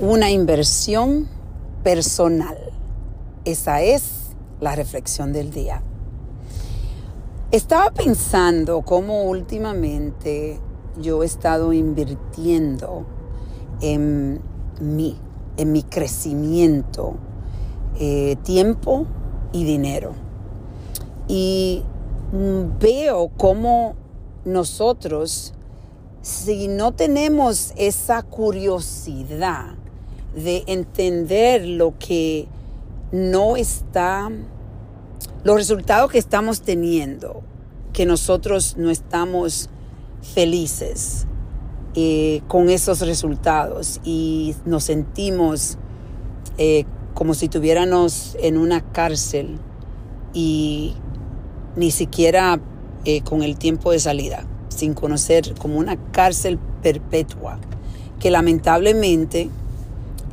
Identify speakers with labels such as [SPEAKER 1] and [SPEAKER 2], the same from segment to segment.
[SPEAKER 1] una inversión personal. Esa es la reflexión del día. Estaba pensando cómo últimamente yo he estado invirtiendo en mí, en mi crecimiento, eh, tiempo y dinero. Y veo cómo nosotros, si no tenemos esa curiosidad de entender lo que no está, los resultados que estamos teniendo, que nosotros no estamos felices eh, con esos resultados. Y nos sentimos eh, como si tuviéramos en una cárcel y ni siquiera eh, con el tiempo de salida, sin conocer como una cárcel perpetua, que lamentablemente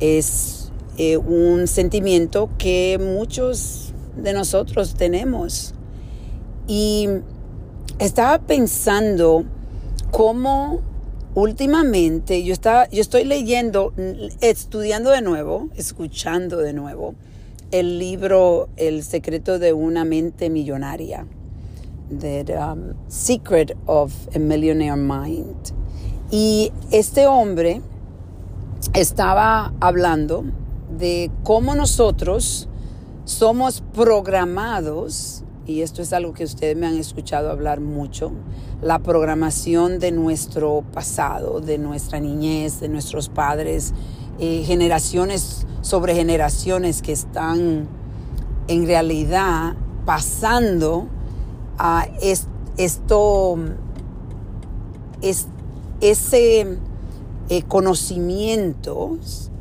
[SPEAKER 1] es un sentimiento que muchos de nosotros tenemos. Y estaba pensando cómo últimamente yo, estaba, yo estoy leyendo, estudiando de nuevo, escuchando de nuevo el libro El secreto de una mente millonaria, The um, Secret of a Millionaire Mind. Y este hombre estaba hablando de cómo nosotros somos programados y esto es algo que ustedes me han escuchado hablar mucho, la programación de nuestro pasado, de nuestra niñez, de nuestros padres, eh, generaciones sobre generaciones que están en realidad pasando a esto, es, ese eh, conocimiento,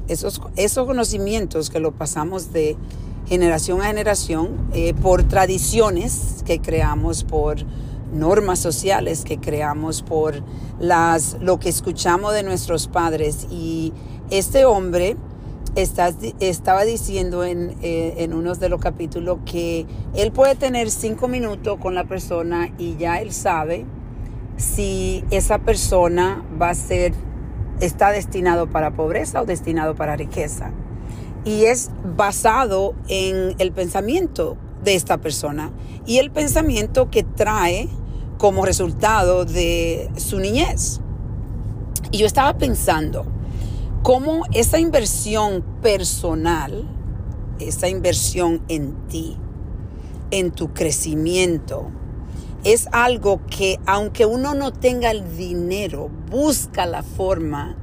[SPEAKER 1] esos, esos conocimientos que lo pasamos de generación a generación eh, por tradiciones que creamos, por normas sociales que creamos, por las, lo que escuchamos de nuestros padres. Y este hombre estaba diciendo en, eh, en uno de los capítulos que él puede tener cinco minutos con la persona y ya él sabe si esa persona va a ser, está destinado para pobreza o destinado para riqueza y es basado en el pensamiento de esta persona y el pensamiento que trae como resultado de su niñez. Y yo estaba pensando cómo esa inversión personal, esa inversión en ti, en tu crecimiento, es algo que aunque uno no tenga el dinero, busca la forma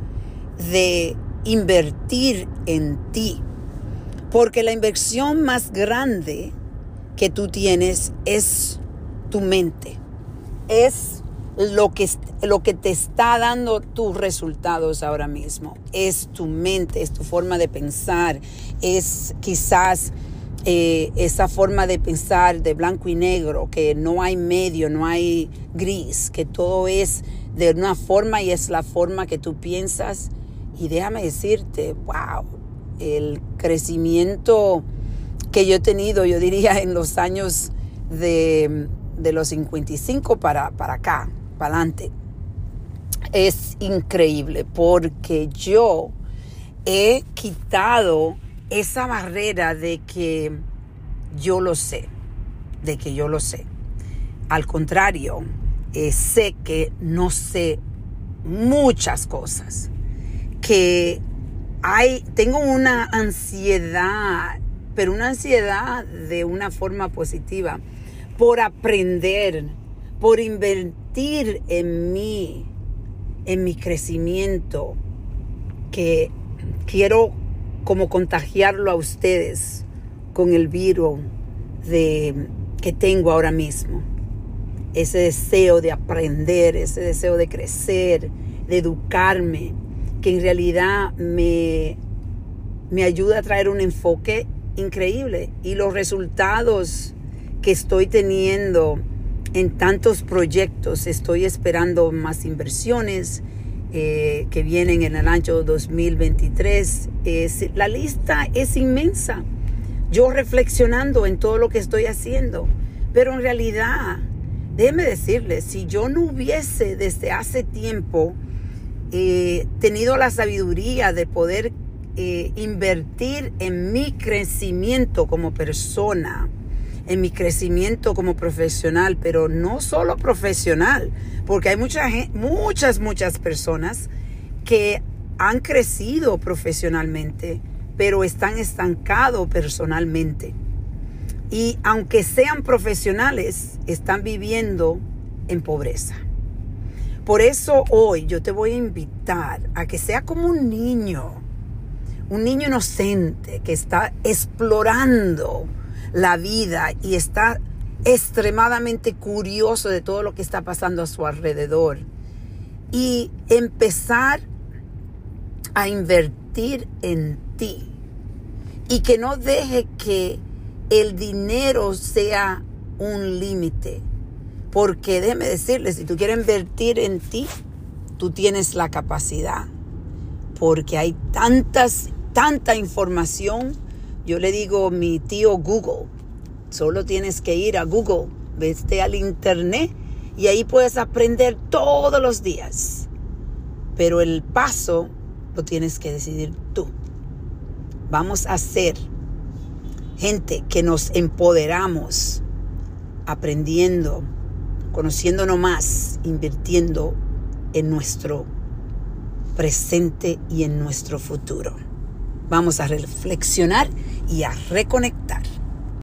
[SPEAKER 1] de invertir en ti. Porque la inversión más grande que tú tienes es tu mente. Es lo que, lo que te está dando tus resultados ahora mismo. Es tu mente, es tu forma de pensar, es quizás eh, esa forma de pensar de blanco y negro, que no hay medio, no hay gris, que todo es de una forma y es la forma que tú piensas. Y déjame decirte, wow, el crecimiento que yo he tenido, yo diría, en los años de, los 55 para, para acá, para adelante, es increíble porque yo he quitado esa barrera de que yo lo sé, de que yo lo sé. Al contrario, eh, sé que no sé muchas cosas, que tengo una ansiedad, pero una ansiedad de una forma positiva, por aprender, por invertir en mí, en mi crecimiento, que quiero como contagiarlo a ustedes con el virus de, que tengo ahora mismo. Ese deseo de aprender, ese deseo de crecer, de educarme, que en realidad me, me ayuda a traer un enfoque increíble y los resultados que estoy teniendo en tantos proyectos, estoy esperando más inversiones eh, que vienen en el año 2023. la lista es inmensa. Yo reflexionando en todo lo que estoy haciendo, pero en realidad, déjeme decirles, si yo no hubiese desde hace tiempo tenido la sabiduría de poder eh, invertir en mi crecimiento como persona, en mi crecimiento como profesional, pero no solo profesional, porque hay mucha, muchas, muchas personas que han crecido profesionalmente, pero están estancados personalmente. Y aunque sean profesionales, están viviendo en pobreza. Por eso hoy yo te voy a invitar a que sea como un niño, un niño inocente que está explorando la vida y está extremadamente curioso de todo lo que está pasando a su alrededor. Y empezar a invertir en ti. Y que no deje que el dinero sea un límite. Porque déjeme decirle, si tú quieres invertir en ti, tú tienes la capacidad. Porque hay tantas, tanta información. Yo le digo mi tío Google. Solo tienes que ir a Google, vete al internet y ahí puedes aprender todos los días. Pero el paso lo tienes que decidir tú. Vamos a ser gente que nos empoderamos aprendiendo, conociéndonos más, invirtiendo en nuestro presente y en nuestro futuro. Vamos a reflexionar y a reconectar.